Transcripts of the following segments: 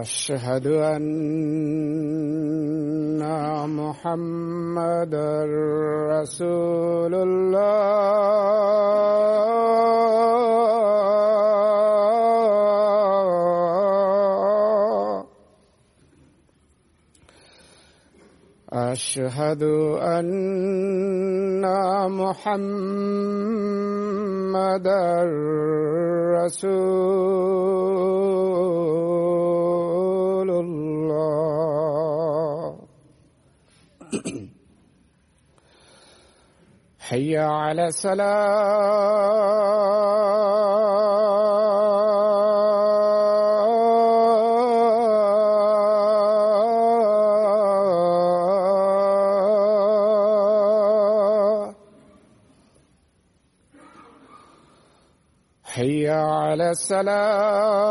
أشهد أن محمدا رسول الله. أشهد أن محمدا رسول حي على الصلاة حي على الصلاة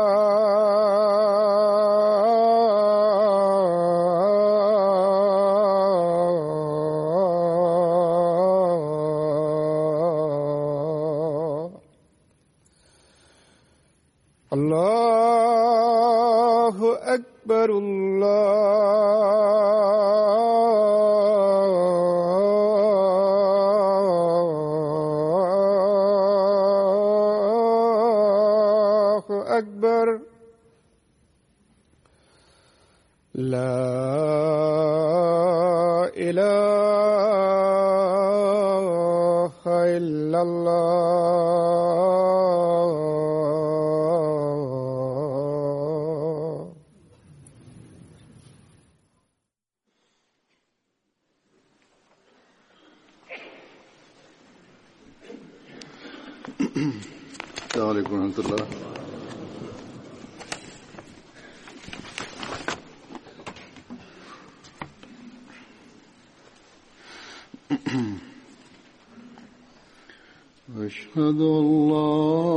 أشهد أن لا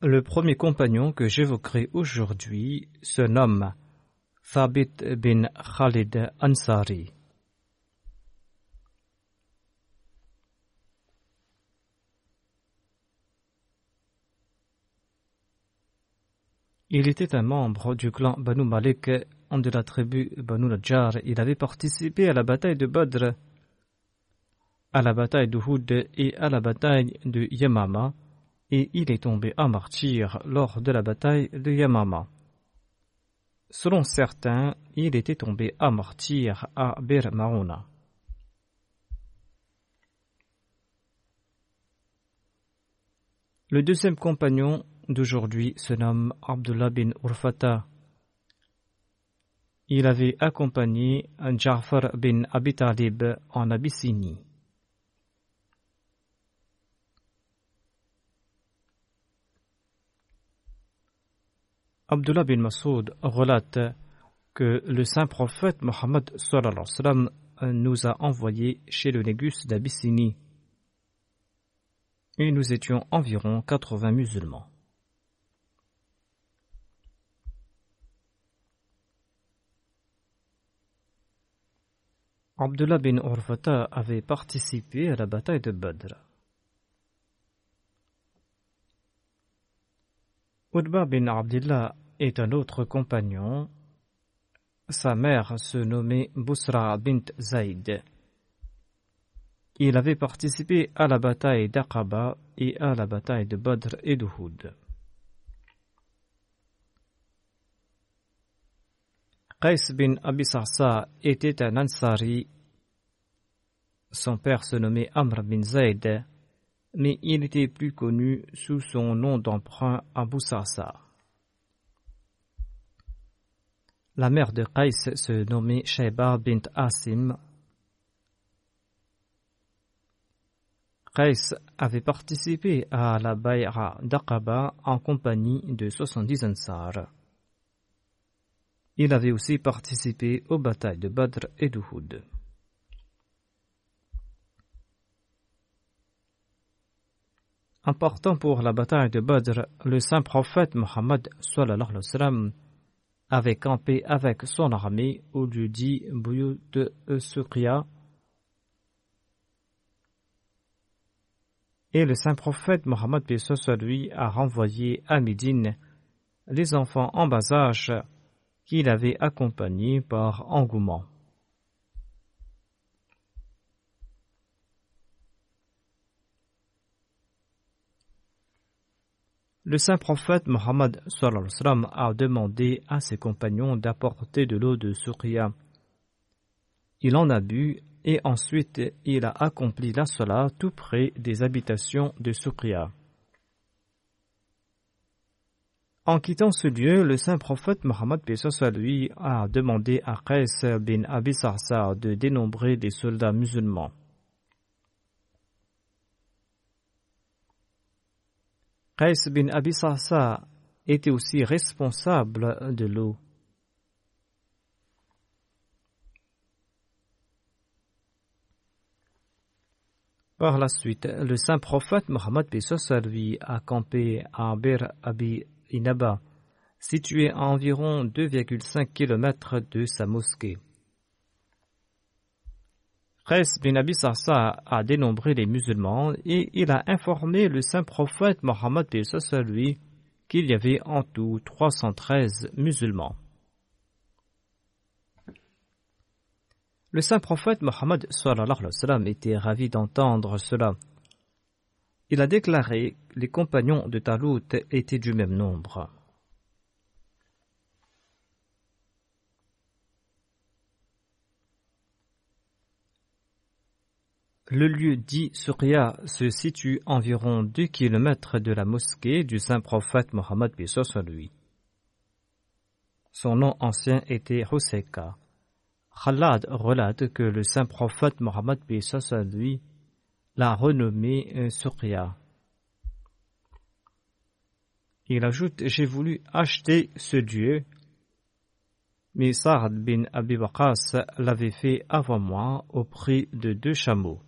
Le premier compagnon que j'évoquerai aujourd'hui se nomme Thabit bin Khalid Ansari. Il était un membre du clan Banu Malik de la tribu Banu Najjar. Il avait participé à la bataille de Badr, à la bataille de Houd et à la bataille de Yamama, et il est tombé en martyr lors de la bataille de Yamama. Selon certains, il était tombé à martyr à Bir Mauna. Le deuxième compagnon d'aujourd'hui se nomme Abdullah bin Urfata. Il avait accompagné Ja'far bin Abi Talib en Abyssinie. Abdullah bin Masoud relate que le saint prophète Mohammed nous a envoyés chez le Négus d'Abyssinie et nous étions environ 80 musulmans. Abdullah bin Urfata avait participé à la bataille de Badr. Udba bin Abdullah est un autre compagnon. Sa mère se nommait Busra bint Zayd. Il avait participé à la bataille d'Aqaba et à la bataille de Badr et d'Uhud. Qais bin Abi était un Ansari. Son père se nommait Amr bin Zayd, mais il était plus connu sous son nom d'emprunt Abu Sarsa. La mère de Qais se nommait Shaiba bint Asim. Qais avait participé à la Bayra d'Aqaba en compagnie de 70 Ansar. Il avait aussi participé aux batailles de Badr et d'Uhud. En partant pour la bataille de Badr, le saint prophète Mohammed avait campé avec son armée au lieu dit Buyut de Suqya. Et le saint prophète Mohammed lui a renvoyé à Médine les enfants en bas âge qu'il avait accompagné par engouement. Le saint prophète Mohammed a demandé à ses compagnons d'apporter de l'eau de Suria. Il en a bu et ensuite il a accompli la salat tout près des habitations de Suria. En quittant ce lieu, le saint prophète Mohammed lui a demandé à Qais bin Abi de dénombrer des soldats musulmans. Qais bin Abi était aussi responsable de l'eau. Par la suite, le saint prophète Mohammed lui a campé à Bir Abi Inaba, situé à environ 2,5 km de sa mosquée. Qais bin Abi a dénombré les musulmans et il a informé le saint prophète Mohammed lui qu'il y avait en tout 313 musulmans. Le saint prophète Mohammed était ravi d'entendre cela. Il a déclaré que les compagnons de Talut étaient du même nombre. Le lieu dit Surya se situe environ 2 km de la mosquée du saint prophète Mohammed sur lui. Son nom ancien était Hoseka. Khalad relate que le saint prophète Mohammed lui l'a renommé euh, Surya. Il ajoute J'ai voulu acheter ce dieu mais Saad bin Abi l'avait fait avant moi au prix de deux chameaux.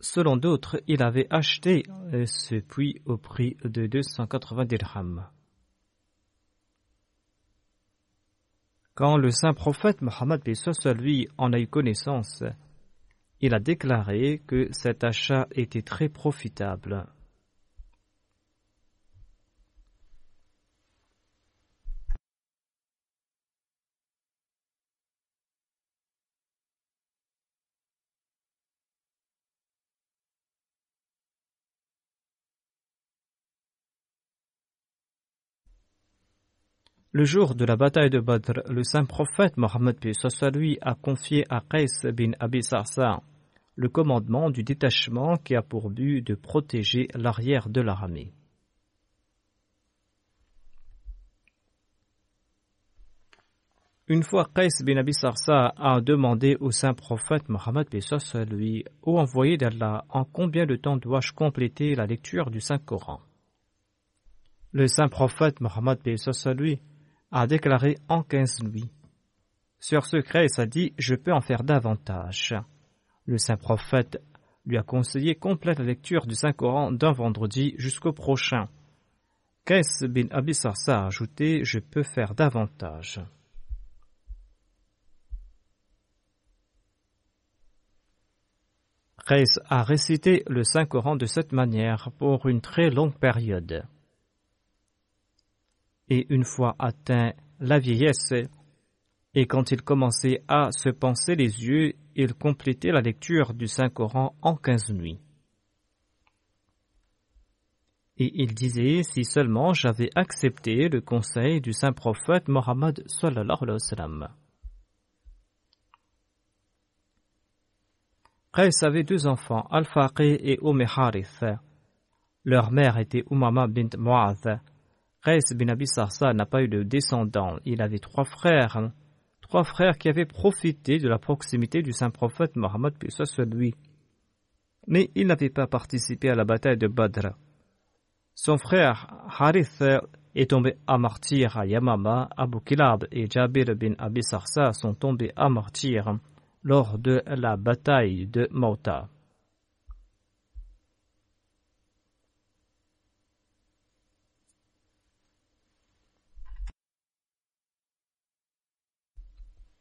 Selon d'autres, il avait acheté ce puits au prix de 280 dirhams. Quand le saint prophète Mohammed lui en a eu connaissance, il a déclaré que cet achat était très profitable. Le jour de la bataille de Badr, le saint prophète Mohammed lui a confié à Qais bin Abi Sarsa le commandement du détachement qui a pour but de protéger l'arrière de l'armée. Une fois Qais bin Abi Sarsa a demandé au saint prophète Mohammed lui Ô envoyé d'Allah, en combien de temps dois-je compléter la lecture du Saint-Coran? Le saint prophète Mohammed lui a déclaré en quinze nuits. Sur ce Kreis a dit Je peux en faire davantage. Le saint prophète lui a conseillé complète lecture du Saint-Coran d'un vendredi jusqu'au prochain. Qais bin Abi Sarsa a ajouté Je peux faire davantage. Qais a récité le Saint-Coran de cette manière pour une très longue période et une fois atteint la vieillesse, et quand il commençait à se penser les yeux, il complétait la lecture du Saint-Coran en quinze nuits. Et il disait si seulement j'avais accepté le conseil du saint prophète Mohammed sallallahu alayhi wa avait deux enfants, Al-Faqih et Umm Harith. Leur mère était Umama bint Mu'adh Qais bin Abi Sarsa n'a pas eu de descendants. Il avait trois frères, trois frères qui avaient profité de la proximité du saint prophète Mohammed puis soit. Mais il n'avait pas participé à la bataille de Badr. Son frère Harith est tombé à martyr à Yamama, Abu Kilab et Jabir bin Abi Sarsa sont tombés à martyr lors de la bataille de Mauta.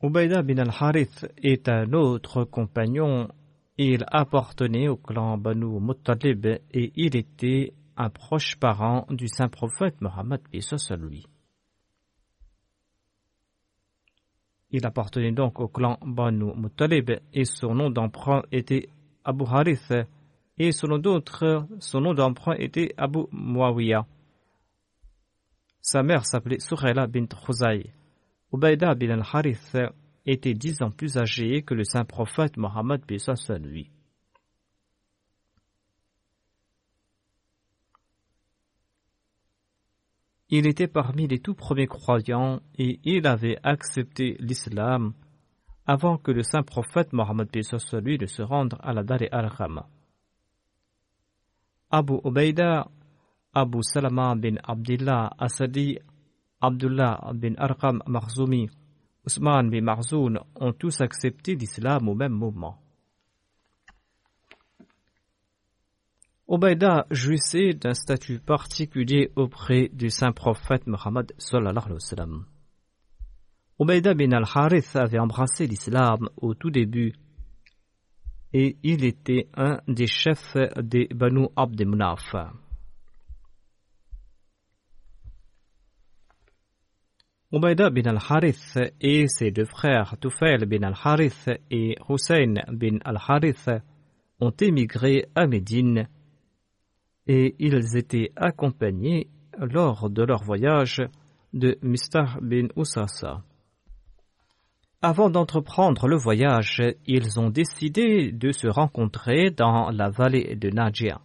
Ubaida bin al-Harith est un autre compagnon. Il appartenait au clan Banu Muttalib et il était un proche parent du saint prophète Mohammed lui. Il appartenait donc au clan Banu Muttalib et son nom d'emprunt était Abu Harith et selon d'autres, son nom d'emprunt était Abu Muawiyah. Sa mère s'appelait Suhaila bint Khuzay. Ubaïda bin al-Harith était dix ans plus âgé que le saint prophète Mohammed lui. Il était parmi les tout premiers croyants et il avait accepté l'islam avant que le saint prophète Mohammed lui ne se rende à la Dar al-Kham. Abu Ubaïda, Abu Salama bin Abdullah Asadi Abdullah bin Arqam Marzumi, Ousmane bin Marzoun ont tous accepté l'islam au même moment. Obaïda jouissait d'un statut particulier auprès du saint prophète Muhammad sallallahu sallam. bin al-Harith avait embrassé l'islam au tout début et il était un des chefs des Banu Abd Ubaida bin al-Harith et ses deux frères Tufail bin al-Harith et Hussein bin al-Harith ont émigré à Médine et ils étaient accompagnés lors de leur voyage de Mistah bin Usasa. Avant d'entreprendre le voyage, ils ont décidé de se rencontrer dans la vallée de Najia.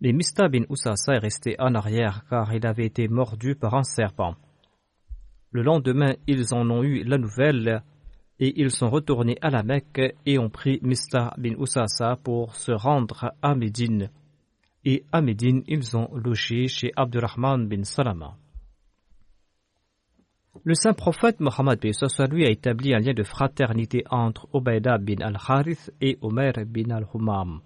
Mais Mista bin Usasa est resté en arrière car il avait été mordu par un serpent. Le lendemain, ils en ont eu la nouvelle et ils sont retournés à la Mecque et ont pris Mista bin Usasa pour se rendre à Médine. Et à Médine, ils ont logé chez Abdurrahman bin Salama. Le saint prophète Mohammed lui a établi un lien de fraternité entre Ubaida bin al-Harith et Omer bin al-Humam.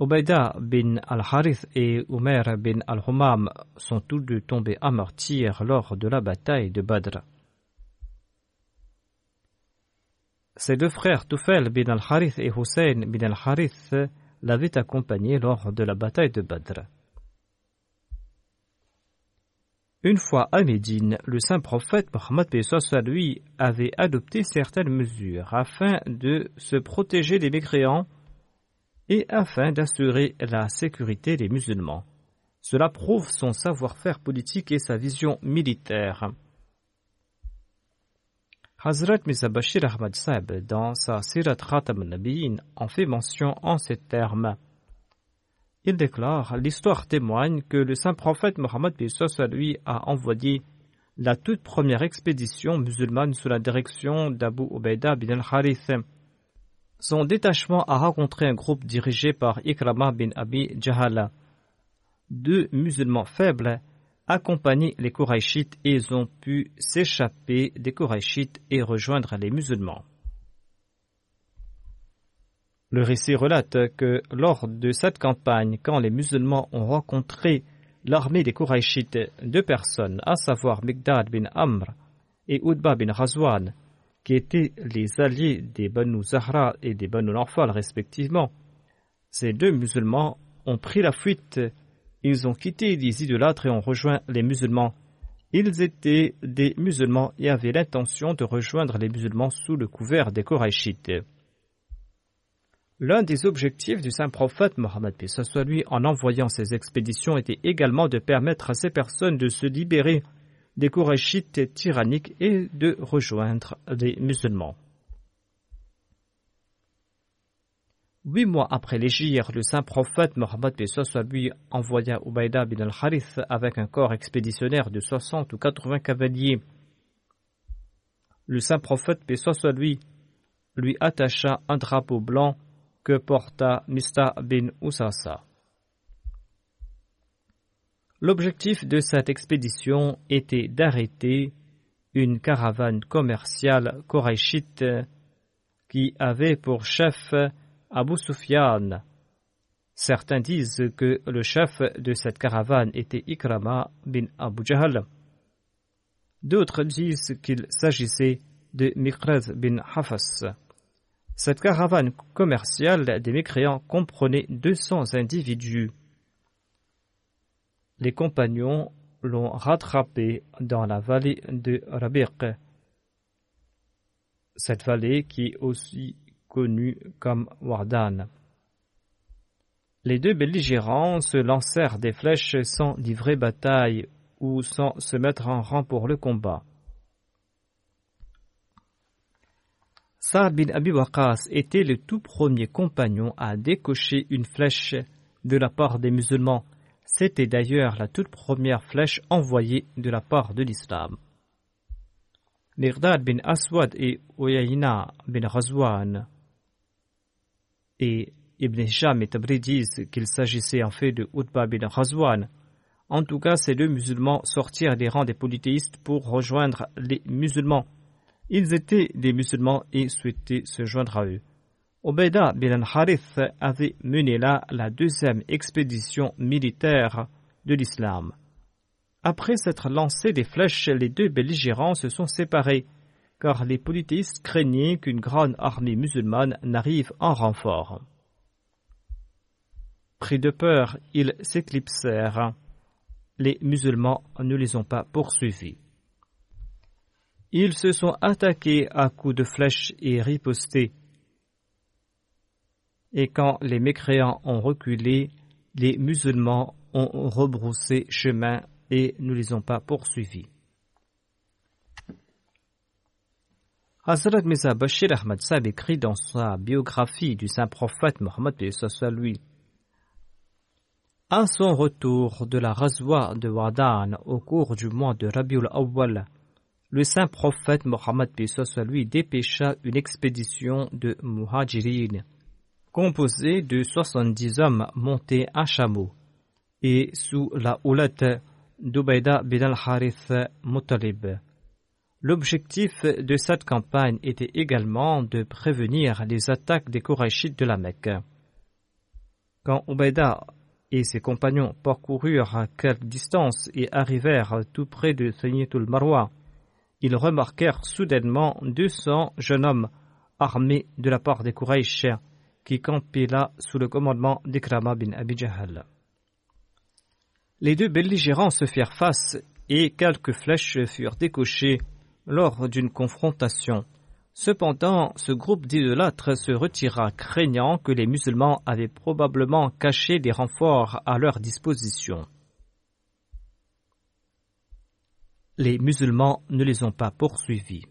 Ubaida bin al-Harith et Omer bin al-Humam sont tous deux tombés à martyr lors de la bataille de Badr. Ses deux frères Tufel bin al-Harith et Hussein bin al-Harith l'avaient accompagné lors de la bataille de Badr. Une fois à Médine, le saint prophète Mohammed lui avait adopté certaines mesures afin de se protéger des mécréants et afin d'assurer la sécurité des musulmans. Cela prouve son savoir-faire politique et sa vision militaire. Hazrat Mizabashir Ahmad Saeb, dans sa Sirat Khatam Nabiyin, en fait mention en ces termes. Il déclare L'histoire témoigne que le saint prophète Mohammed lui a envoyé la toute première expédition musulmane sous la direction d'Abu Ubaida bin al-Harith. Son détachement a rencontré un groupe dirigé par Ikrama bin Abi Jahala. Deux musulmans faibles accompagnaient les Koraïchites et ils ont pu s'échapper des Koraïchites et rejoindre les musulmans. Le récit relate que lors de cette campagne, quand les musulmans ont rencontré l'armée des Kouraïchites, deux personnes, à savoir Migdad bin Amr et Udba bin Razwan, qui étaient les alliés des Banu Zahra et des Banu Narfal respectivement, ces deux musulmans ont pris la fuite. Ils ont quitté les idolâtres et ont rejoint les musulmans. Ils étaient des musulmans et avaient l'intention de rejoindre les musulmans sous le couvert des Koraïchites. L'un des objectifs du saint prophète Mohammed soit lui en envoyant ces expéditions était également de permettre à ces personnes de se libérer des Kourachites tyranniques et de rejoindre les musulmans. Huit mois après l'Égypte, le saint prophète Mohammed lui envoya Ubaïda bin al-Harith avec un corps expéditionnaire de 60 ou 80 cavaliers. Le saint prophète lui lui attacha un drapeau blanc que porta Mista bin Usasa. L'objectif de cette expédition était d'arrêter une caravane commerciale koraïchite qui avait pour chef Abu Sufyan. Certains disent que le chef de cette caravane était Ikrama bin Abu Jahl. D'autres disent qu'il s'agissait de Mikraz bin Hafas. Cette caravane commerciale des mécréants comprenait 200 individus. Les compagnons l'ont rattrapé dans la vallée de Rabiq, cette vallée qui est aussi connue comme Wardan. Les deux belligérants se lancèrent des flèches sans livrer bataille ou sans se mettre en rang pour le combat. Saad bin Abi Waqas était le tout premier compagnon à décocher une flèche de la part des musulmans. C'était d'ailleurs la toute première flèche envoyée de la part de l'islam. Mirdad bin Aswad et Uyayna bin Razwan et Ibn Hisham et Tabri disent qu'il s'agissait en fait de Utba bin Razwan. En tout cas, ces deux musulmans sortirent des rangs des polythéistes pour rejoindre les musulmans. Ils étaient des musulmans et souhaitaient se joindre à eux. Obeda bin al-Harith avait mené là la deuxième expédition militaire de l'islam. Après s'être lancé des flèches, les deux belligérants se sont séparés, car les polythéistes craignaient qu'une grande armée musulmane n'arrive en renfort. Pris de peur, ils s'éclipsèrent. Les musulmans ne les ont pas poursuivis. Ils se sont attaqués à coups de flèches et ripostés. Et quand les mécréants ont reculé, les musulmans ont rebroussé chemin et ne les ont pas poursuivis. Hazrat Mirza Bashir Ahmad Saab écrit dans sa biographie du saint prophète Mohammed lui. À son retour de la Razwa de Wadan au cours du mois de Rabiul Awwal, le saint prophète Mohammed lui dépêcha une expédition de Muhajirin composée de 70 hommes montés à chameau et sous la houlette d'Ubaida bin al-Harith Muttalib. L'objectif de cette campagne était également de prévenir les attaques des Korachites de la Mecque. Quand Ubaida et ses compagnons parcoururent quelques distances et arrivèrent tout près de Sayyitul Marwa, ils remarquèrent soudainement 200 jeunes hommes armés de la part des Quraysh qui campaient là sous le commandement d'Ikrama bin Abi Les deux belligérants se firent face et quelques flèches furent décochées lors d'une confrontation. Cependant, ce groupe d'idolâtres se retira craignant que les musulmans avaient probablement caché des renforts à leur disposition. Les musulmans ne les ont pas poursuivis.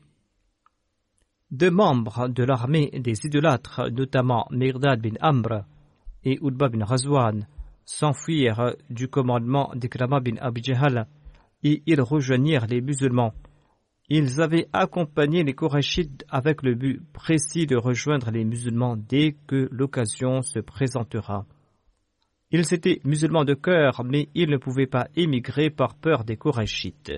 Deux membres de l'armée des idolâtres, notamment Mirdad bin Amr et Udba bin Razwan, s'enfuirent du commandement d'Ikrama bin Abi et ils rejoignirent les musulmans ils avaient accompagné les Korachites avec le but précis de rejoindre les musulmans dès que l'occasion se présentera. Ils étaient musulmans de cœur, mais ils ne pouvaient pas émigrer par peur des Korachites.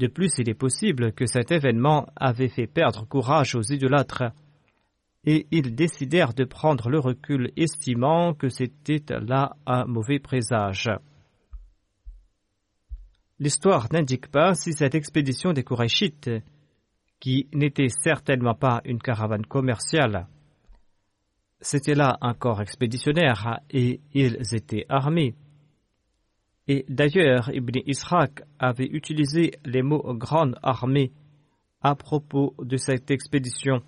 De plus, il est possible que cet événement avait fait perdre courage aux idolâtres, et ils décidèrent de prendre le recul, estimant que c'était là un mauvais présage. L'histoire n'indique pas si cette expédition des Kourachites, qui n'était certainement pas une caravane commerciale, c'était là un corps expéditionnaire et ils étaient armés. Et d'ailleurs, Ibn Ishaq avait utilisé les mots grande armée à propos de cette expédition.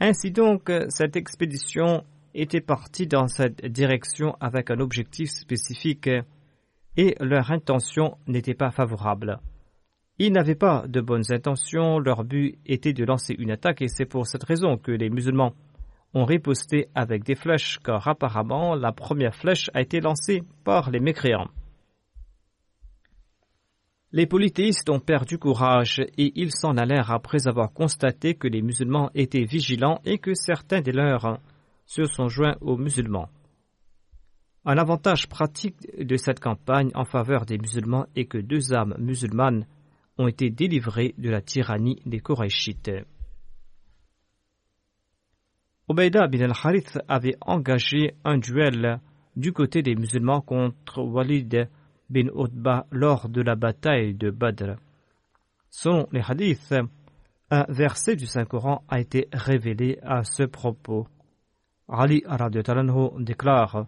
Ainsi donc, cette expédition était partie dans cette direction avec un objectif spécifique et leur intention n'était pas favorable. Ils n'avaient pas de bonnes intentions, leur but était de lancer une attaque et c'est pour cette raison que les musulmans ont riposté avec des flèches car apparemment la première flèche a été lancée par les mécréants. Les polythéistes ont perdu courage et ils s'en allèrent après avoir constaté que les musulmans étaient vigilants et que certains des leurs se sont joints aux musulmans. Un avantage pratique de cette campagne en faveur des musulmans est que deux âmes musulmanes ont été délivrées de la tyrannie des Korachites. Ubaida bin al-Harith avait engagé un duel du côté des musulmans contre Walid bin Utba lors de la bataille de Badr. Selon les hadiths, un verset du Saint-Coran a été révélé à ce propos. Ali déclare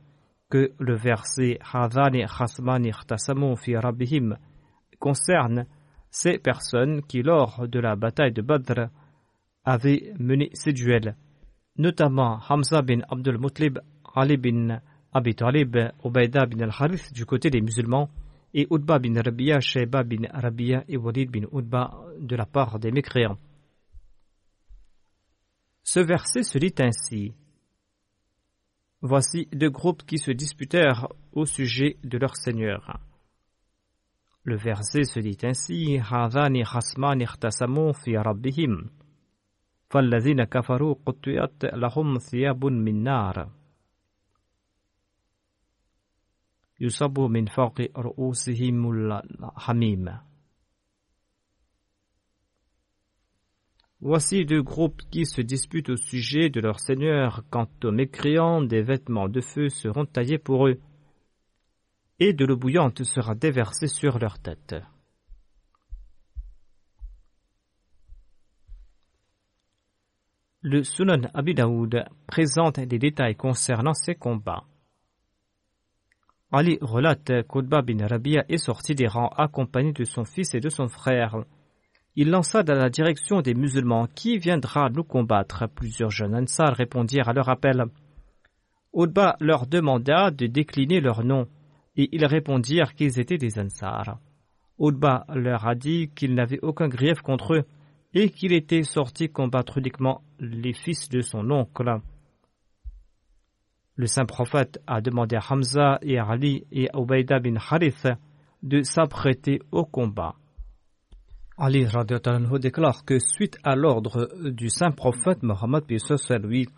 que le verset Hadani Khasmani fi Rabbihim concerne ces personnes qui, lors de la bataille de Badr, avaient mené ces duels, notamment Hamza bin Abdul Mutlib, Ali bin Abi Talib, Ubaida bin al-Harith du côté des musulmans, et Udba bin Rabia, Sheba bin Rabia et Walid bin Udba de la part des mécréants. Ce verset se lit ainsi Voici deux groupes qui se disputèrent au sujet de leur Seigneur. Le verset se dit ainsi هذان خصمان اختصموا في ربهم فالذين كفروا قطعت لهم ثياب من نار يصب من فوق رؤوسهم الحميم Voici deux groupes qui se disputent au sujet de leur Seigneur. Quant aux mécréants, des vêtements de feu seront taillés pour eux, et de l'eau bouillante sera déversée sur leur tête. Le Sunan Abi Daoud présente des détails concernant ces combats. Ali relate qu'Utba bin Rabia est sorti des rangs accompagné de son fils et de son frère il lança dans la direction des musulmans Qui viendra nous combattre Plusieurs jeunes Ansar répondirent à leur appel. Utba leur demanda de décliner leur nom, et ils répondirent qu'ils étaient des Ansar. Utba leur a dit qu'il n'avait aucun grief contre eux, et qu'il était sorti combattre uniquement les fils de son oncle. Le saint prophète a demandé à Hamza et à Ali et à Ubaïda bin Harith de s'apprêter au combat. Ali déclare que suite à l'ordre du saint prophète Mohammed lui,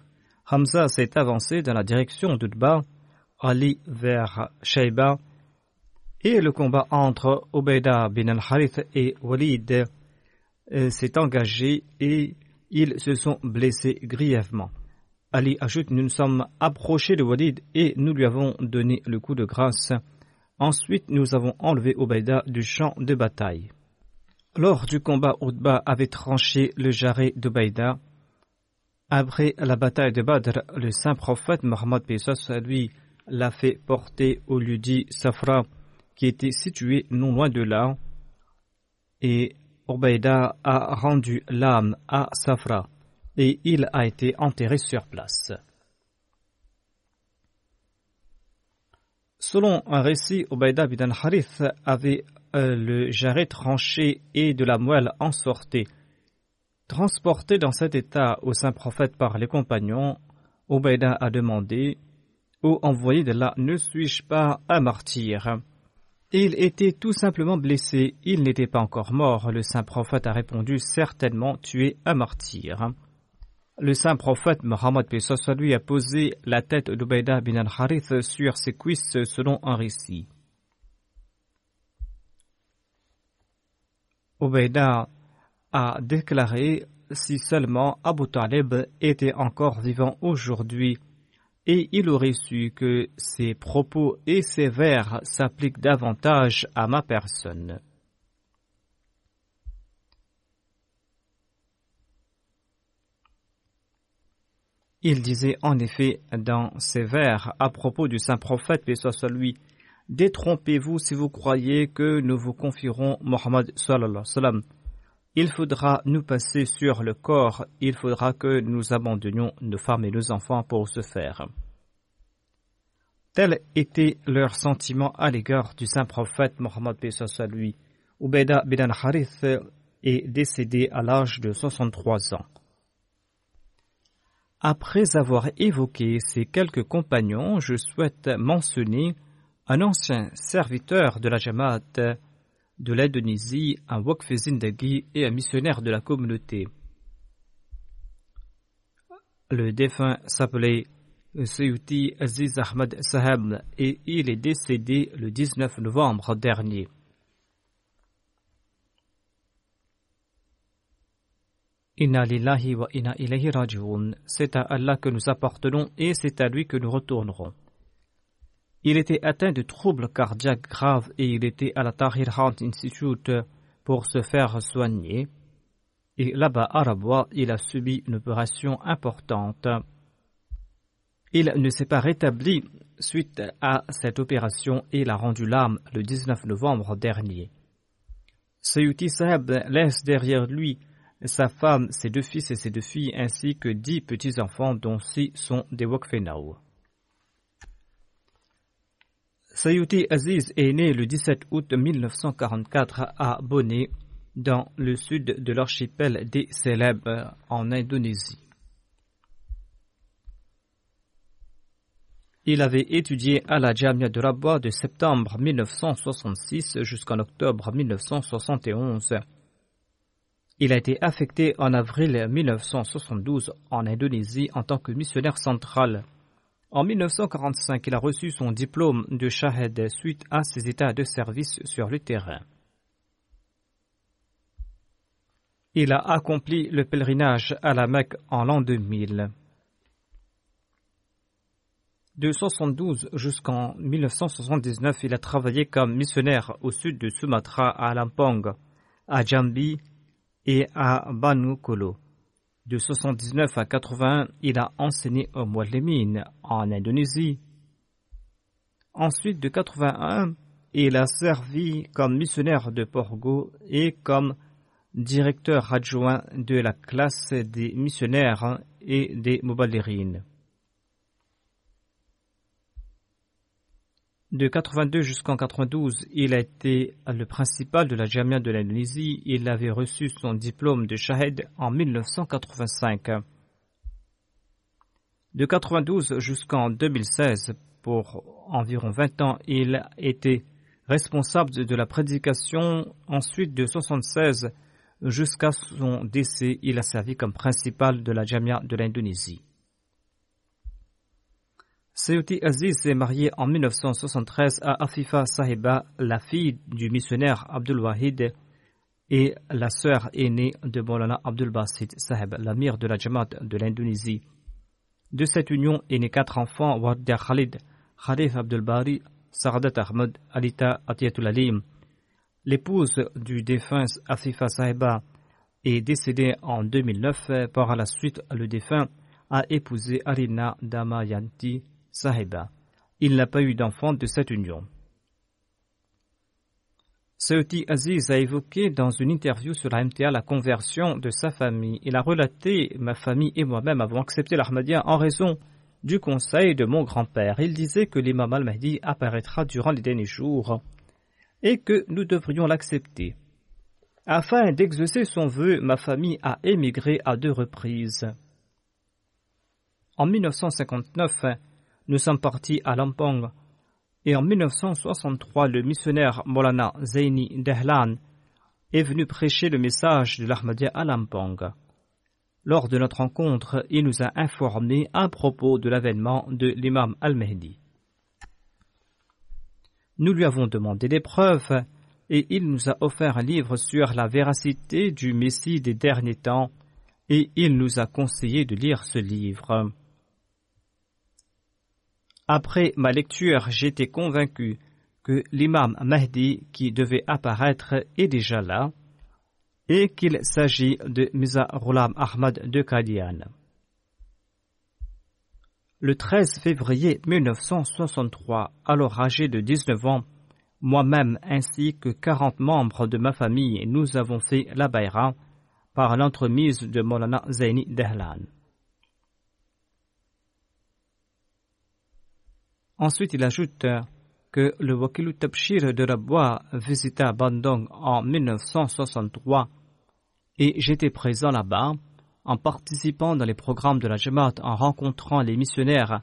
Hamza s'est avancé dans la direction d'Udba, Ali vers Shaiba, et le combat entre Ubaïda bin al-Harith et Walid euh, s'est engagé et ils se sont blessés grièvement. Ali ajoute Nous nous sommes approchés de Walid et nous lui avons donné le coup de grâce. Ensuite, nous avons enlevé Obaïda du champ de bataille. Lors du combat, Utba avait tranché le jarret d'Obaïda. Après la bataille de Badr, le saint prophète Mohammed Pesos lui l'a fait porter au lieu dit Safra, qui était situé non loin de là, et Obaïda a rendu l'âme à Safra et il a été enterré sur place. Selon un récit, Ubaïda bin Harith avait euh, le jarret tranché et de la moelle en sortait. Transporté dans cet état au saint prophète par les compagnons, Ubaïda a demandé Ô envoyé de là, ne suis-je pas un martyr? Il était tout simplement blessé, il n'était pas encore mort. Le saint prophète a répondu Certainement, tu es un martyr le saint prophète Mohammed lui a posé la tête d'Ubaïda bin al-Harith sur ses cuisses selon un récit. Ubaïda a déclaré si seulement Abu Talib était encore vivant aujourd'hui et il aurait su que ses propos et ses vers s'appliquent davantage à ma personne. Il disait en effet dans ses vers à propos du saint prophète, paix soit lui, Détrompez-vous si vous croyez que nous vous confierons Mohammed sallam. Il faudra nous passer sur le corps, il faudra que nous abandonnions nos femmes et nos enfants pour ce faire. Tel était leur sentiment à l'égard du saint prophète Mohammed lui. Ubeda bin Harith est décédé à l'âge de 63 ans. Après avoir évoqué ces quelques compagnons, je souhaite mentionner un ancien serviteur de la Jamaat de l'Indonésie, un Waqf Zindagi et un missionnaire de la communauté. Le défunt s'appelait Seyuti Aziz Ahmad Sahab et il est décédé le 19 novembre dernier. Wa. C'est à Allah que nous appartenons et c'est à lui que nous retournerons. Il était atteint de troubles cardiaques graves et il était à la Tahir Heart Institute pour se faire soigner. Et là-bas, à Rabwa, il a subi une opération importante. Il ne s'est pas rétabli suite à cette opération et il a rendu l'âme le 19 novembre dernier. Sayuti Saheb laisse derrière lui sa femme, ses deux fils et ses deux filles, ainsi que dix petits-enfants, dont six sont des Wakfenao. Sayuti Aziz est né le 17 août 1944 à Boné, dans le sud de l'archipel des Célèbres, en Indonésie. Il avait étudié à la Jamia de Rabwa de septembre 1966 jusqu'en octobre 1971. Il a été affecté en avril 1972 en Indonésie en tant que missionnaire central. En 1945, il a reçu son diplôme de Shahed suite à ses états de service sur le terrain. Il a accompli le pèlerinage à la Mecque en l'an 2000. De 1972 jusqu'en 1979, il a travaillé comme missionnaire au sud de Sumatra à Lampang, à Jambi et à Banu Kolo. De 79 à 81, il a enseigné au Muallimin en Indonésie. Ensuite, de 81, il a servi comme missionnaire de Porgo et comme directeur adjoint de la classe des missionnaires et des Mobalirines. De 82 jusqu'en 92, il a été le principal de la Jamia de l'Indonésie. Il avait reçu son diplôme de Shahid en 1985. De 92 jusqu'en 2016, pour environ 20 ans, il était responsable de la prédication. Ensuite, de 76 jusqu'à son décès, il a servi comme principal de la Jamia de l'Indonésie. Sayuti Aziz s'est marié en 1973 à Afifa Sahiba, la fille du missionnaire Abdul Wahid et la sœur aînée de Maulana Abdul Basit Sahib, l'amir de la Jamaat de l'Indonésie. De cette union est né quatre enfants Wardia Khalid, Khalif Abdul Bari, Saradat Ahmed, Alita Atiyatul Alim. L'épouse du défunt Afifa Sahiba est décédée en 2009. Par la suite, le défunt a épousé Arina Damayanti Sahiba. Il n'a pas eu d'enfant de cette union. Saouti Aziz a évoqué dans une interview sur la MTA la conversion de sa famille. Il a relaté Ma famille et moi-même avons accepté l'Ahmadiyya en raison du conseil de mon grand-père. Il disait que l'imam al-Mahdi apparaîtra durant les derniers jours et que nous devrions l'accepter. Afin d'exaucer son vœu, ma famille a émigré à deux reprises. En 1959, nous sommes partis à Lampong et en 1963, le missionnaire Molana Zaini Dehlan est venu prêcher le message de l'Ahmadiyya à Lampong. Lors de notre rencontre, il nous a informés à propos de l'avènement de l'imam al-Mahdi. Nous lui avons demandé des preuves et il nous a offert un livre sur la véracité du Messie des derniers temps et il nous a conseillé de lire ce livre. Après ma lecture, j'étais convaincu que l'imam Mahdi qui devait apparaître est déjà là et qu'il s'agit de Miza Ghulam Ahmad de Qadian. Le 13 février 1963, alors âgé de 19 ans, moi-même ainsi que 40 membres de ma famille, nous avons fait la Bayra par l'entremise de Molana Zaini Dehlan. Ensuite, il ajoute que le Wakilu Tabshir de Rabwa visita Bandung en 1963 et j'étais présent là-bas en participant dans les programmes de la Jamaat, en rencontrant les missionnaires.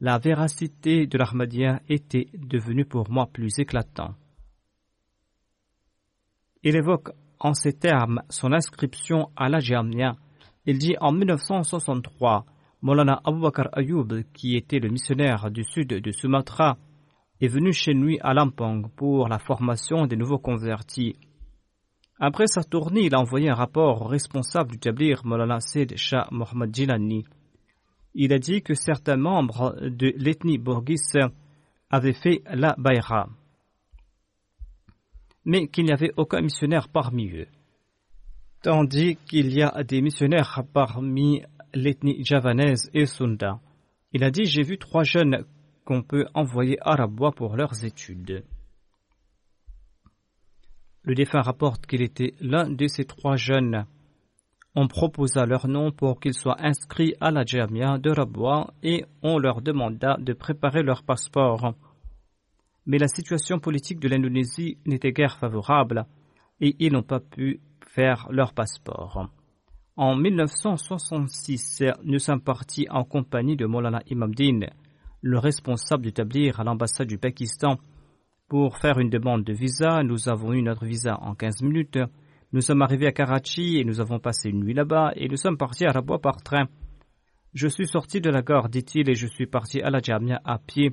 La véracité de l'Ahmadiyya était devenue pour moi plus éclatante. Il évoque en ces termes son inscription à la Jamia. Il dit en 1963 Molana Bakr Ayoub, qui était le missionnaire du sud de Sumatra, est venu chez lui à Lampang pour la formation des nouveaux convertis. Après sa tournée, il a envoyé un rapport au responsable du Tablir, Molana Said Shah Mohammad Jilani. Il a dit que certains membres de l'ethnie Borgis avaient fait la Bayra, mais qu'il n'y avait aucun missionnaire parmi eux, tandis qu'il y a des missionnaires parmi l'ethnie javanaise et Sunda. Il a dit J'ai vu trois jeunes qu'on peut envoyer à Rabwa pour leurs études. Le défunt rapporte qu'il était l'un de ces trois jeunes. On proposa leur nom pour qu'ils soient inscrits à la Jamia de Rabwa et on leur demanda de préparer leur passeport. Mais la situation politique de l'Indonésie n'était guère favorable et ils n'ont pas pu faire leur passeport. En 1966, nous sommes partis en compagnie de Molana Imamdin, le responsable d'établir à l'ambassade du Pakistan, pour faire une demande de visa. Nous avons eu notre visa en 15 minutes. Nous sommes arrivés à Karachi et nous avons passé une nuit là-bas et nous sommes partis à Rabwa par train. Je suis sorti de la gare, dit-il, et je suis parti à la Jamia à pied,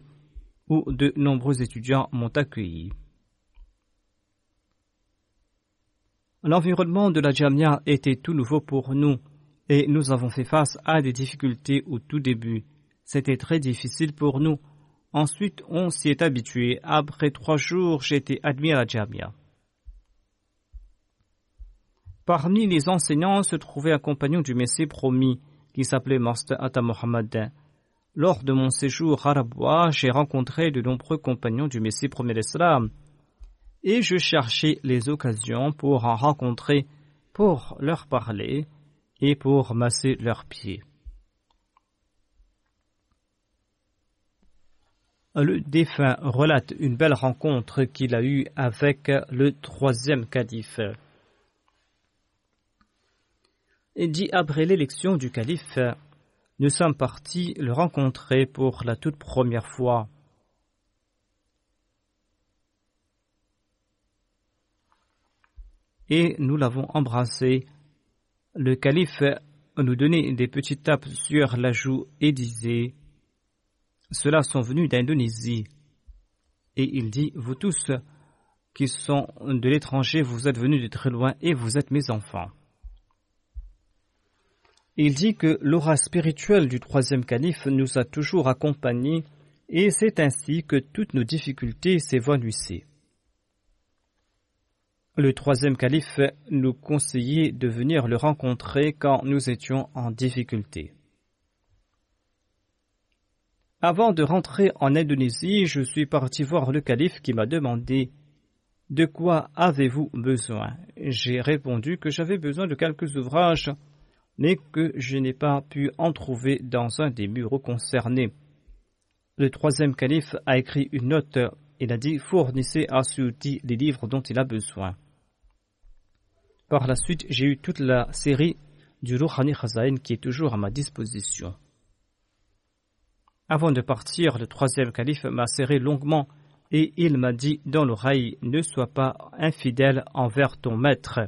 où de nombreux étudiants m'ont accueilli. L'environnement de la Jamia était tout nouveau pour nous et nous avons fait face à des difficultés au tout début. C'était très difficile pour nous. Ensuite, on s'y est habitué. Après trois jours, j'ai été admis à la Jamia. Parmi les enseignants se trouvait un compagnon du Messie promis qui s'appelait Master Atta Mohammed. Lors de mon séjour à Rabwa, j'ai rencontré de nombreux compagnons du Messie premier d'Islam et je cherchais les occasions pour en rencontrer, pour leur parler et pour masser leurs pieds. le défunt relate une belle rencontre qu'il a eue avec le troisième calife. Il dit après l'élection du calife, nous sommes partis le rencontrer pour la toute première fois. Et nous l'avons embrassé. Le calife nous donnait des petites tapes sur la joue et disait ceux-là sont venus d'Indonésie. Et il dit, vous tous qui sont de l'étranger, vous êtes venus de très loin et vous êtes mes enfants. Il dit que l'aura spirituelle du troisième calife nous a toujours accompagnés et c'est ainsi que toutes nos difficultés s'évanouissaient. Le troisième calife nous conseillait de venir le rencontrer quand nous étions en difficulté. Avant de rentrer en Indonésie, je suis parti voir le calife qui m'a demandé De quoi avez-vous besoin? J'ai répondu que j'avais besoin de quelques ouvrages, mais que je n'ai pas pu en trouver dans un des bureaux concernés. Le troisième calife a écrit une note. Il a dit Fournissez à Suuti les livres dont il a besoin. Par la suite, j'ai eu toute la série du Rouhani Khazain qui est toujours à ma disposition. Avant de partir, le troisième calife m'a serré longuement et il m'a dit dans l'oreille Ne sois pas infidèle envers ton maître.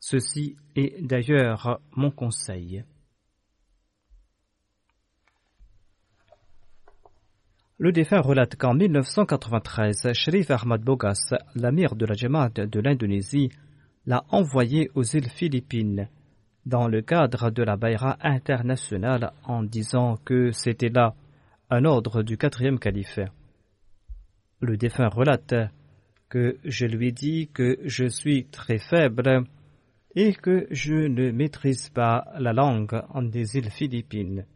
Ceci est d'ailleurs mon conseil. Le défunt relate qu'en 1993, Sharif Ahmad Bogas, l'amir de la Jamaat de l'Indonésie, l'a envoyé aux îles Philippines dans le cadre de la Bayra internationale en disant que c'était là un ordre du quatrième calife. Le défunt relate que je lui dis que je suis très faible et que je ne maîtrise pas la langue des îles Philippines.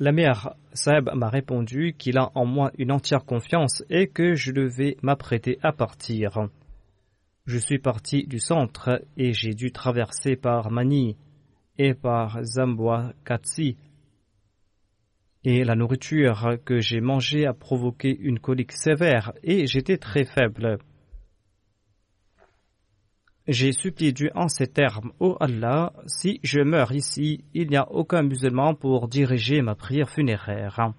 La mère Saeb m'a répondu qu'il a en moi une entière confiance et que je devais m'apprêter à partir. Je suis parti du centre et j'ai dû traverser par Mani et par Zamboa Katsi. Et la nourriture que j'ai mangée a provoqué une colique sévère et j'étais très faible. J'ai supplié Dieu en ces termes Ô Allah, si je meurs ici, il n'y a aucun musulman pour diriger ma prière funéraire.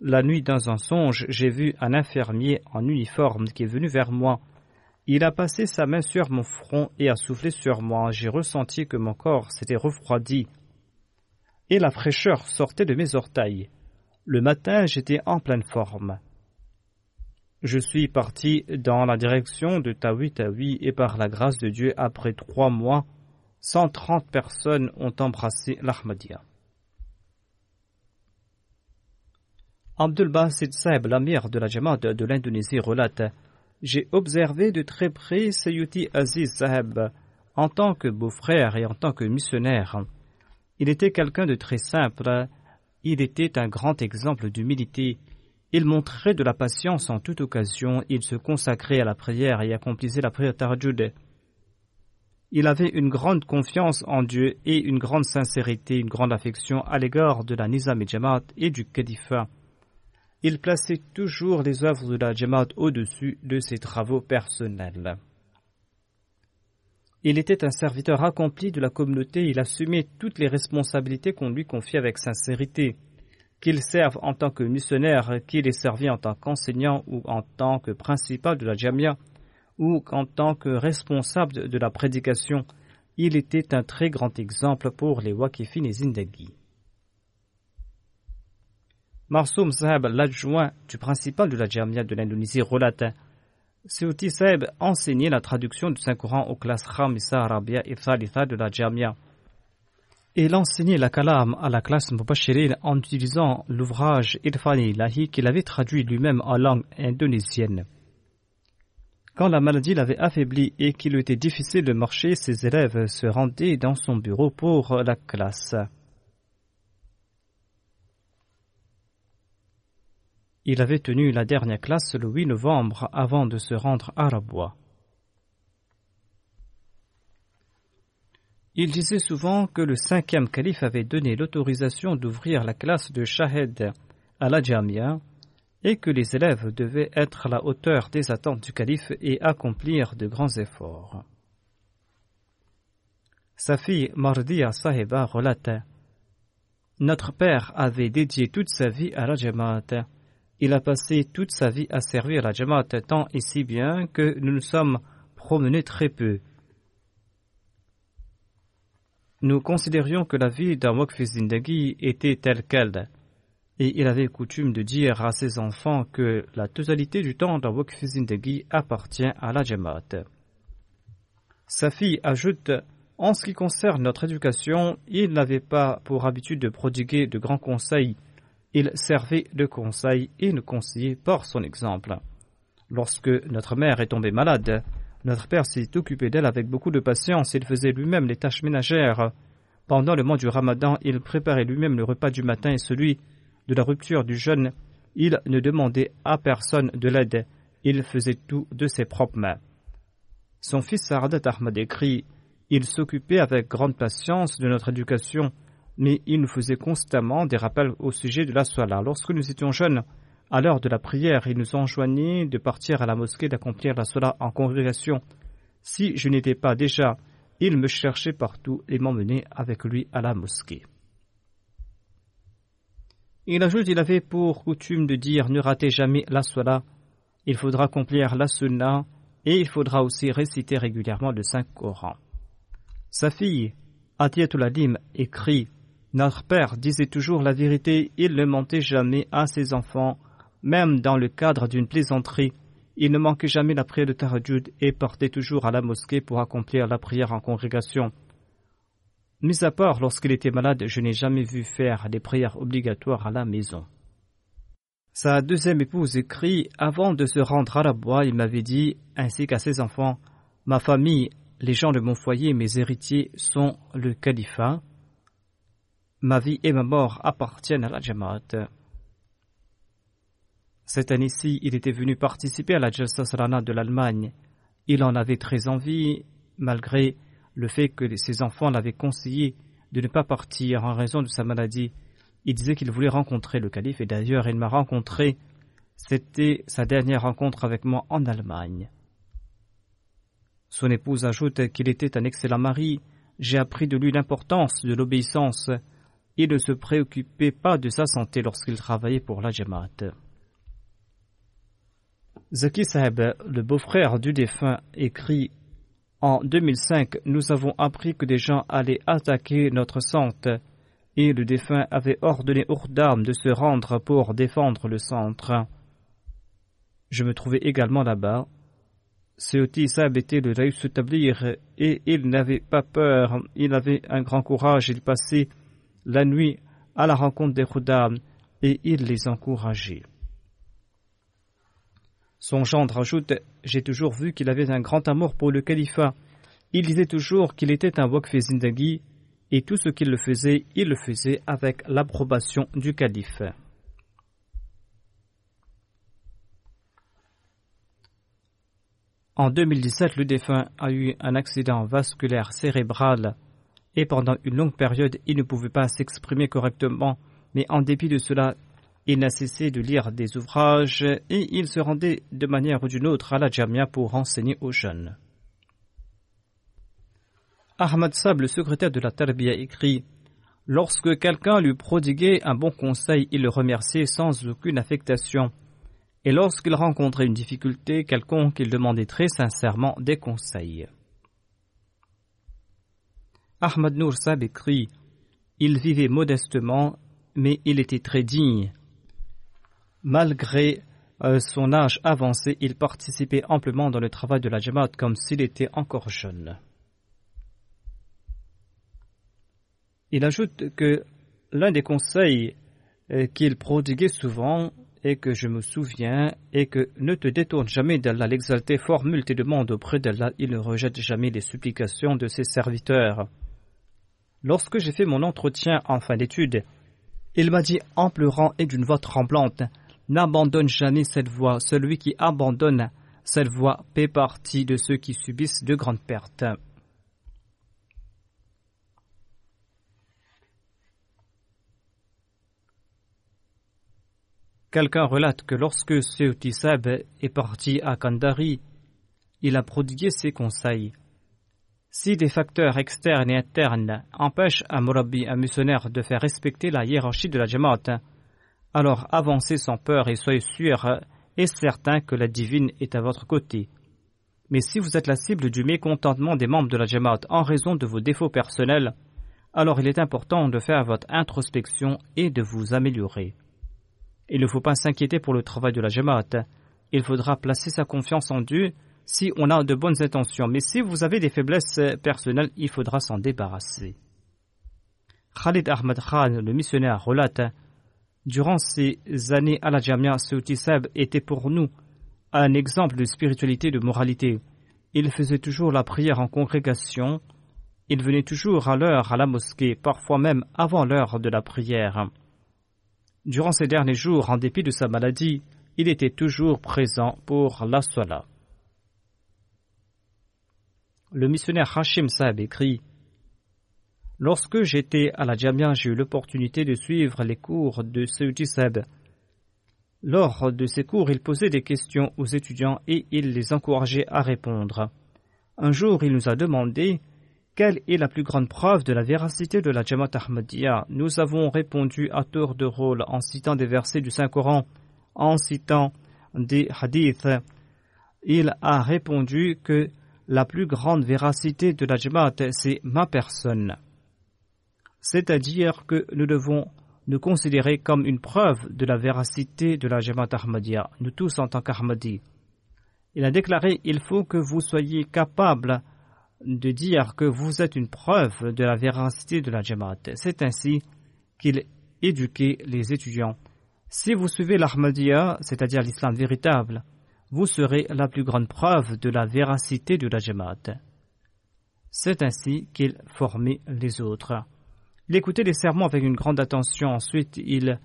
La nuit, dans un songe, j'ai vu un infirmier en uniforme qui est venu vers moi il a passé sa main sur mon front et a soufflé sur moi. J'ai ressenti que mon corps s'était refroidi et la fraîcheur sortait de mes orteils. Le matin, j'étais en pleine forme. Je suis parti dans la direction de Tawi Tawi et par la grâce de Dieu, après trois mois, 130 personnes ont embrassé l'Ahmadiyya. Abdul Basit Saeb, l'amir de la Jamaat de l'Indonésie, relate j'ai observé de très près Sayyuti Aziz Saheb en tant que beau-frère et en tant que missionnaire. Il était quelqu'un de très simple, il était un grand exemple d'humilité. Il montrait de la patience en toute occasion, il se consacrait à la prière et accomplissait la prière Tarjud. Il avait une grande confiance en Dieu et une grande sincérité, une grande affection à l'égard de la Nizam et Jamaat et du Kadifa il plaçait toujours les œuvres de la Jamaat au-dessus de ses travaux personnels. Il était un serviteur accompli de la communauté, il assumait toutes les responsabilités qu'on lui confiait avec sincérité. Qu'il serve en tant que missionnaire, qu'il ait servi en tant qu'enseignant ou en tant que principal de la Jamia, ou en tant que responsable de la prédication, il était un très grand exemple pour les Wakifin et Zindagi. Marsoum Saheb, l'adjoint du principal de la Jamia de l'Indonésie, relate Seuti Saheb enseignait la traduction du Saint-Coran aux classes Khamisa, Arabia et Thalitha de la Jamia. Il enseignait la kalam à la classe Mubashirin en utilisant l'ouvrage Irfani Ilahi qu'il avait traduit lui-même en langue indonésienne. Quand la maladie l'avait affaibli et qu'il était difficile de marcher, ses élèves se rendaient dans son bureau pour la classe. Il avait tenu la dernière classe le 8 novembre avant de se rendre à Rabois. Il disait souvent que le cinquième calife avait donné l'autorisation d'ouvrir la classe de Shahed à la Jamia et que les élèves devaient être à la hauteur des attentes du calife et accomplir de grands efforts. Sa fille Mardia Sahiba relate Notre père avait dédié toute sa vie à la Jamaat. Il a passé toute sa vie à servir la Jamaat tant et si bien que nous nous sommes promenés très peu. Nous considérions que la vie Waqf Zindagi était telle qu'elle et il avait coutume de dire à ses enfants que la totalité du temps Waqf Zindagi appartient à la Jamaat. Sa fille ajoute En ce qui concerne notre éducation, il n'avait pas pour habitude de prodiguer de grands conseils. Il servait de conseil et nous conseillait par son exemple. Lorsque notre mère est tombée malade, notre père s'est occupé d'elle avec beaucoup de patience. Il faisait lui-même les tâches ménagères. Pendant le mois du ramadan, il préparait lui-même le repas du matin et celui de la rupture du jeûne, il ne demandait à personne de l'aide, il faisait tout de ses propres mains. Son fils Saradat Ahmad écrit Il s'occupait avec grande patience de notre éducation, mais il nous faisait constamment des rappels au sujet de la Salah. Lorsque nous étions jeunes, à l'heure de la prière, il nous enjoignait de partir à la mosquée d'accomplir la Salah en congrégation. Si je n'étais pas déjà, il me cherchait partout et m'emmenait avec lui à la mosquée. Il ajoute il avait pour coutume de dire ne ratez jamais la Salah, il faudra accomplir la Sunna et il faudra aussi réciter régulièrement le Saint-Coran. Sa fille, Atiyatul Adim, écrit Notre père disait toujours la vérité, il ne mentait jamais à ses enfants, même dans le cadre d'une plaisanterie. Il ne manquait jamais la prière de Tarajud et portait toujours à la mosquée pour accomplir la prière en congrégation. Mis à part lorsqu'il était malade, je n'ai jamais vu faire des prières obligatoires à la maison. Sa deuxième épouse écrit Avant de se rendre à la bois, il m'avait dit, ainsi qu'à ses enfants Ma famille, les gens de mon foyer, mes héritiers sont le califat. Ma vie et ma mort appartiennent à la Jamaat. Cette année-ci, il était venu participer à la Jalsa de l'Allemagne. Il en avait très envie, malgré le fait que ses enfants l'avaient conseillé de ne pas partir en raison de sa maladie. Il disait qu'il voulait rencontrer le calife et d'ailleurs il m'a rencontré. C'était sa dernière rencontre avec moi en Allemagne. Son épouse ajoute qu'il était un excellent mari. J'ai appris de lui l'importance de l'obéissance. Il ne se préoccupait pas de sa santé lorsqu'il travaillait pour la Jamaat. Zaki Saheb, le beau-frère du défunt, écrit en 2005, nous avons appris que des gens allaient attaquer notre centre et le défunt avait ordonné aux dames de se rendre pour défendre le centre. Je me trouvais également là-bas. Seoti Sab était le Raïs s'établir et il n'avait pas peur, il avait un grand courage, il passait la nuit à la rencontre des Khuddam et il les encourageait. Son gendre ajoute J'ai toujours vu qu'il avait un grand amour pour le califat. Il disait toujours qu'il était un Waqf Zindagi et tout ce qu'il le faisait, il le faisait avec l'approbation du calife. En 2017, le défunt a eu un accident vasculaire cérébral et pendant une longue période, il ne pouvait pas s'exprimer correctement, mais en dépit de cela, il n'a cessé de lire des ouvrages et il se rendait de manière ou d'une autre à la Jamia pour enseigner aux jeunes. Ahmad Sab, le secrétaire de la Tarbiya, écrit Lorsque quelqu'un lui prodiguait un bon conseil, il le remerciait sans aucune affectation. Et lorsqu'il rencontrait une difficulté quelconque, il demandait très sincèrement des conseils. Ahmad Nour Sab écrit Il vivait modestement, mais il était très digne. Malgré euh, son âge avancé, il participait amplement dans le travail de la Jamaat comme s'il était encore jeune. Il ajoute que l'un des conseils euh, qu'il prodiguait souvent et que je me souviens est que ne te détourne jamais d'Allah. L'exalté formule tes demandes auprès d'Allah. Il ne rejette jamais les supplications de ses serviteurs. Lorsque j'ai fait mon entretien en fin d'études, il m'a dit en pleurant et d'une voix tremblante N'abandonne jamais cette voie. Celui qui abandonne cette voie fait partie de ceux qui subissent de grandes pertes. Quelqu'un relate que lorsque Seotisab est parti à Kandari, il a prodigué ses conseils. Si des facteurs externes et internes empêchent un Morabi, un missionnaire, de faire respecter la hiérarchie de la Jamaat, alors avancez sans peur et soyez sûr et certain que la divine est à votre côté. Mais si vous êtes la cible du mécontentement des membres de la Jamaat en raison de vos défauts personnels, alors il est important de faire votre introspection et de vous améliorer. Il ne faut pas s'inquiéter pour le travail de la Jamaat. Il faudra placer sa confiance en Dieu si on a de bonnes intentions. Mais si vous avez des faiblesses personnelles, il faudra s'en débarrasser. Khalid Ahmad Khan, le missionnaire, relate Durant ces années à la Jamia, Seb était pour nous un exemple de spiritualité, de moralité. Il faisait toujours la prière en congrégation. Il venait toujours à l'heure à la mosquée, parfois même avant l'heure de la prière. Durant ces derniers jours, en dépit de sa maladie, il était toujours présent pour la sola. Le missionnaire Hashim Saab écrit Lorsque j'étais à la Jamia, j'ai eu l'opportunité de suivre les cours de Sayyidi Saab. Lors de ces cours, il posait des questions aux étudiants et il les encourageait à répondre. Un jour, il nous a demandé quelle est la plus grande preuve de la véracité de la Jamaat Ahmadiyya? Nous avons répondu à tour de rôle en citant des versets du Saint-Coran, en citant des hadiths. Il a répondu que la plus grande véracité de la Jamaat, c'est ma personne. C'est-à-dire que nous devons nous considérer comme une preuve de la véracité de la Jamaat Ahmadiyya, nous tous en tant qu'Ahmadi. Il a déclaré Il faut que vous soyez capables de dire que vous êtes une preuve de la véracité de la Jamaat. C'est ainsi qu'il éduquait les étudiants. Si vous suivez l'Ahmadiyya, c'est-à-dire l'islam véritable, vous serez la plus grande preuve de la véracité de la Jamaat. C'est ainsi qu'il formait les autres. Il écoutait les sermons avec une grande attention. Ensuite, il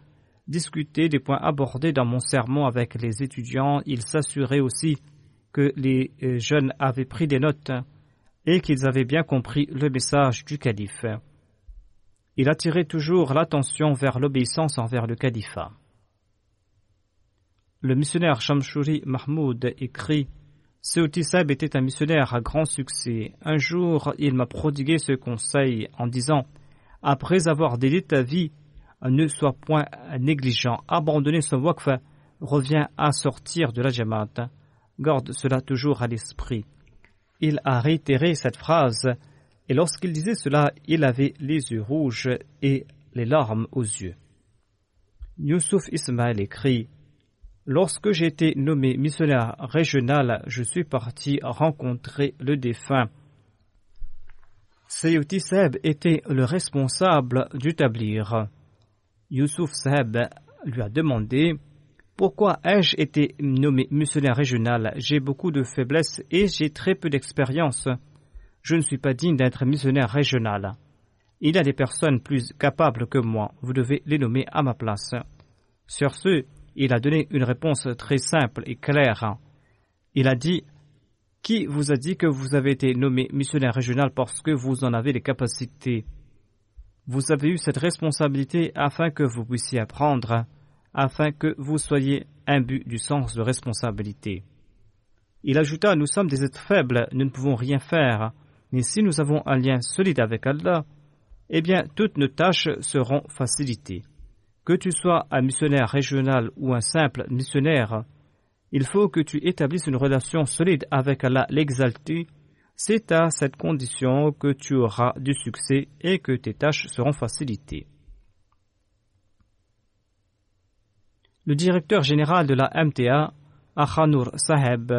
discutait des points abordés dans mon sermon avec les étudiants. Il s'assurait aussi que les jeunes avaient pris des notes et qu'ils avaient bien compris le message du calife. Il attirait toujours l'attention vers l'obéissance envers le califat. Le missionnaire Shamshuri Mahmoud écrit Seuti était un missionnaire à grand succès. Un jour, il m'a prodigué ce conseil en disant Après avoir dédié ta vie, ne sois point négligent. Abandonner son waqf revient à sortir de la Jamaat. Garde cela toujours à l'esprit. Il a réitéré cette phrase, et lorsqu'il disait cela, il avait les yeux rouges et les larmes aux yeux. Youssouf Ismaël écrit Lorsque j'ai été nommé missionnaire régional, je suis parti rencontrer le défunt. Sayyuti Seb était le responsable du tablir. Youssouf Seb lui a demandé pourquoi ai-je été nommé missionnaire régional? J'ai beaucoup de faiblesses et j'ai très peu d'expérience. Je ne suis pas digne d'être missionnaire régional. Il y a des personnes plus capables que moi. Vous devez les nommer à ma place. Sur ce, il a donné une réponse très simple et claire. Il a dit Qui vous a dit que vous avez été nommé missionnaire régional parce que vous en avez les capacités? Vous avez eu cette responsabilité afin que vous puissiez apprendre afin que vous soyez imbus du sens de responsabilité. Il ajouta Nous sommes des êtres faibles, nous ne pouvons rien faire, mais si nous avons un lien solide avec Allah, eh bien toutes nos tâches seront facilitées. Que tu sois un missionnaire régional ou un simple missionnaire, il faut que tu établisses une relation solide avec Allah l'exalté. C'est à cette condition que tu auras du succès et que tes tâches seront facilitées. Le directeur général de la MTA, Akhanur Saheb,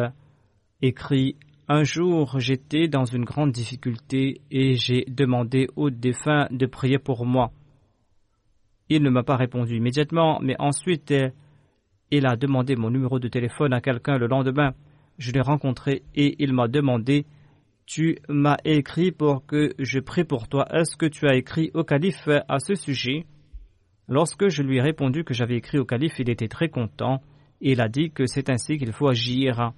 écrit Un jour, j'étais dans une grande difficulté et j'ai demandé au défunt de prier pour moi. Il ne m'a pas répondu immédiatement, mais ensuite, il a demandé mon numéro de téléphone à quelqu'un le lendemain. Je l'ai rencontré et il m'a demandé Tu m'as écrit pour que je prie pour toi. Est-ce que tu as écrit au calife à ce sujet? Lorsque je lui ai répondu que j'avais écrit au calife, il était très content et il a dit que c'est ainsi qu'il faut agir.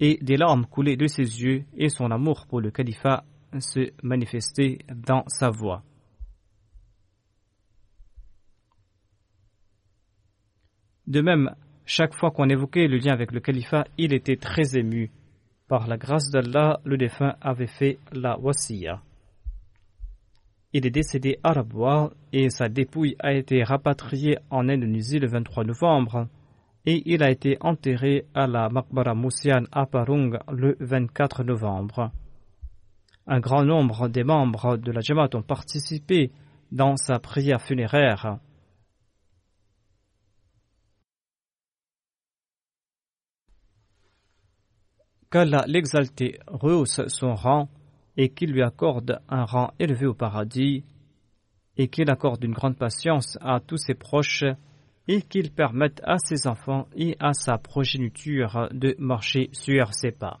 Et des larmes coulaient de ses yeux et son amour pour le califat se manifestait dans sa voix. De même, chaque fois qu'on évoquait le lien avec le califat, il était très ému. Par la grâce d'Allah, le défunt avait fait la wasiya. Il est décédé à Rabwa et sa dépouille a été rapatriée en Indonésie le 23 novembre et il a été enterré à la Makbara Moussian à Parung le 24 novembre. Un grand nombre des membres de la Jamaat ont participé dans sa prière funéraire. qu'Allah l'exalté rehausse son rang et qu'il lui accorde un rang élevé au paradis et qu'il accorde une grande patience à tous ses proches et qu'il permette à ses enfants et à sa progéniture de marcher sur ses pas.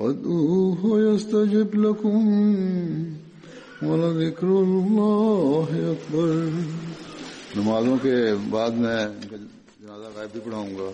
وادعوه يستجب لكم ولذكر الله أكبر۔ نمازوں کے بعد میں جنازہ غائب بھی پڑھاؤں گا۔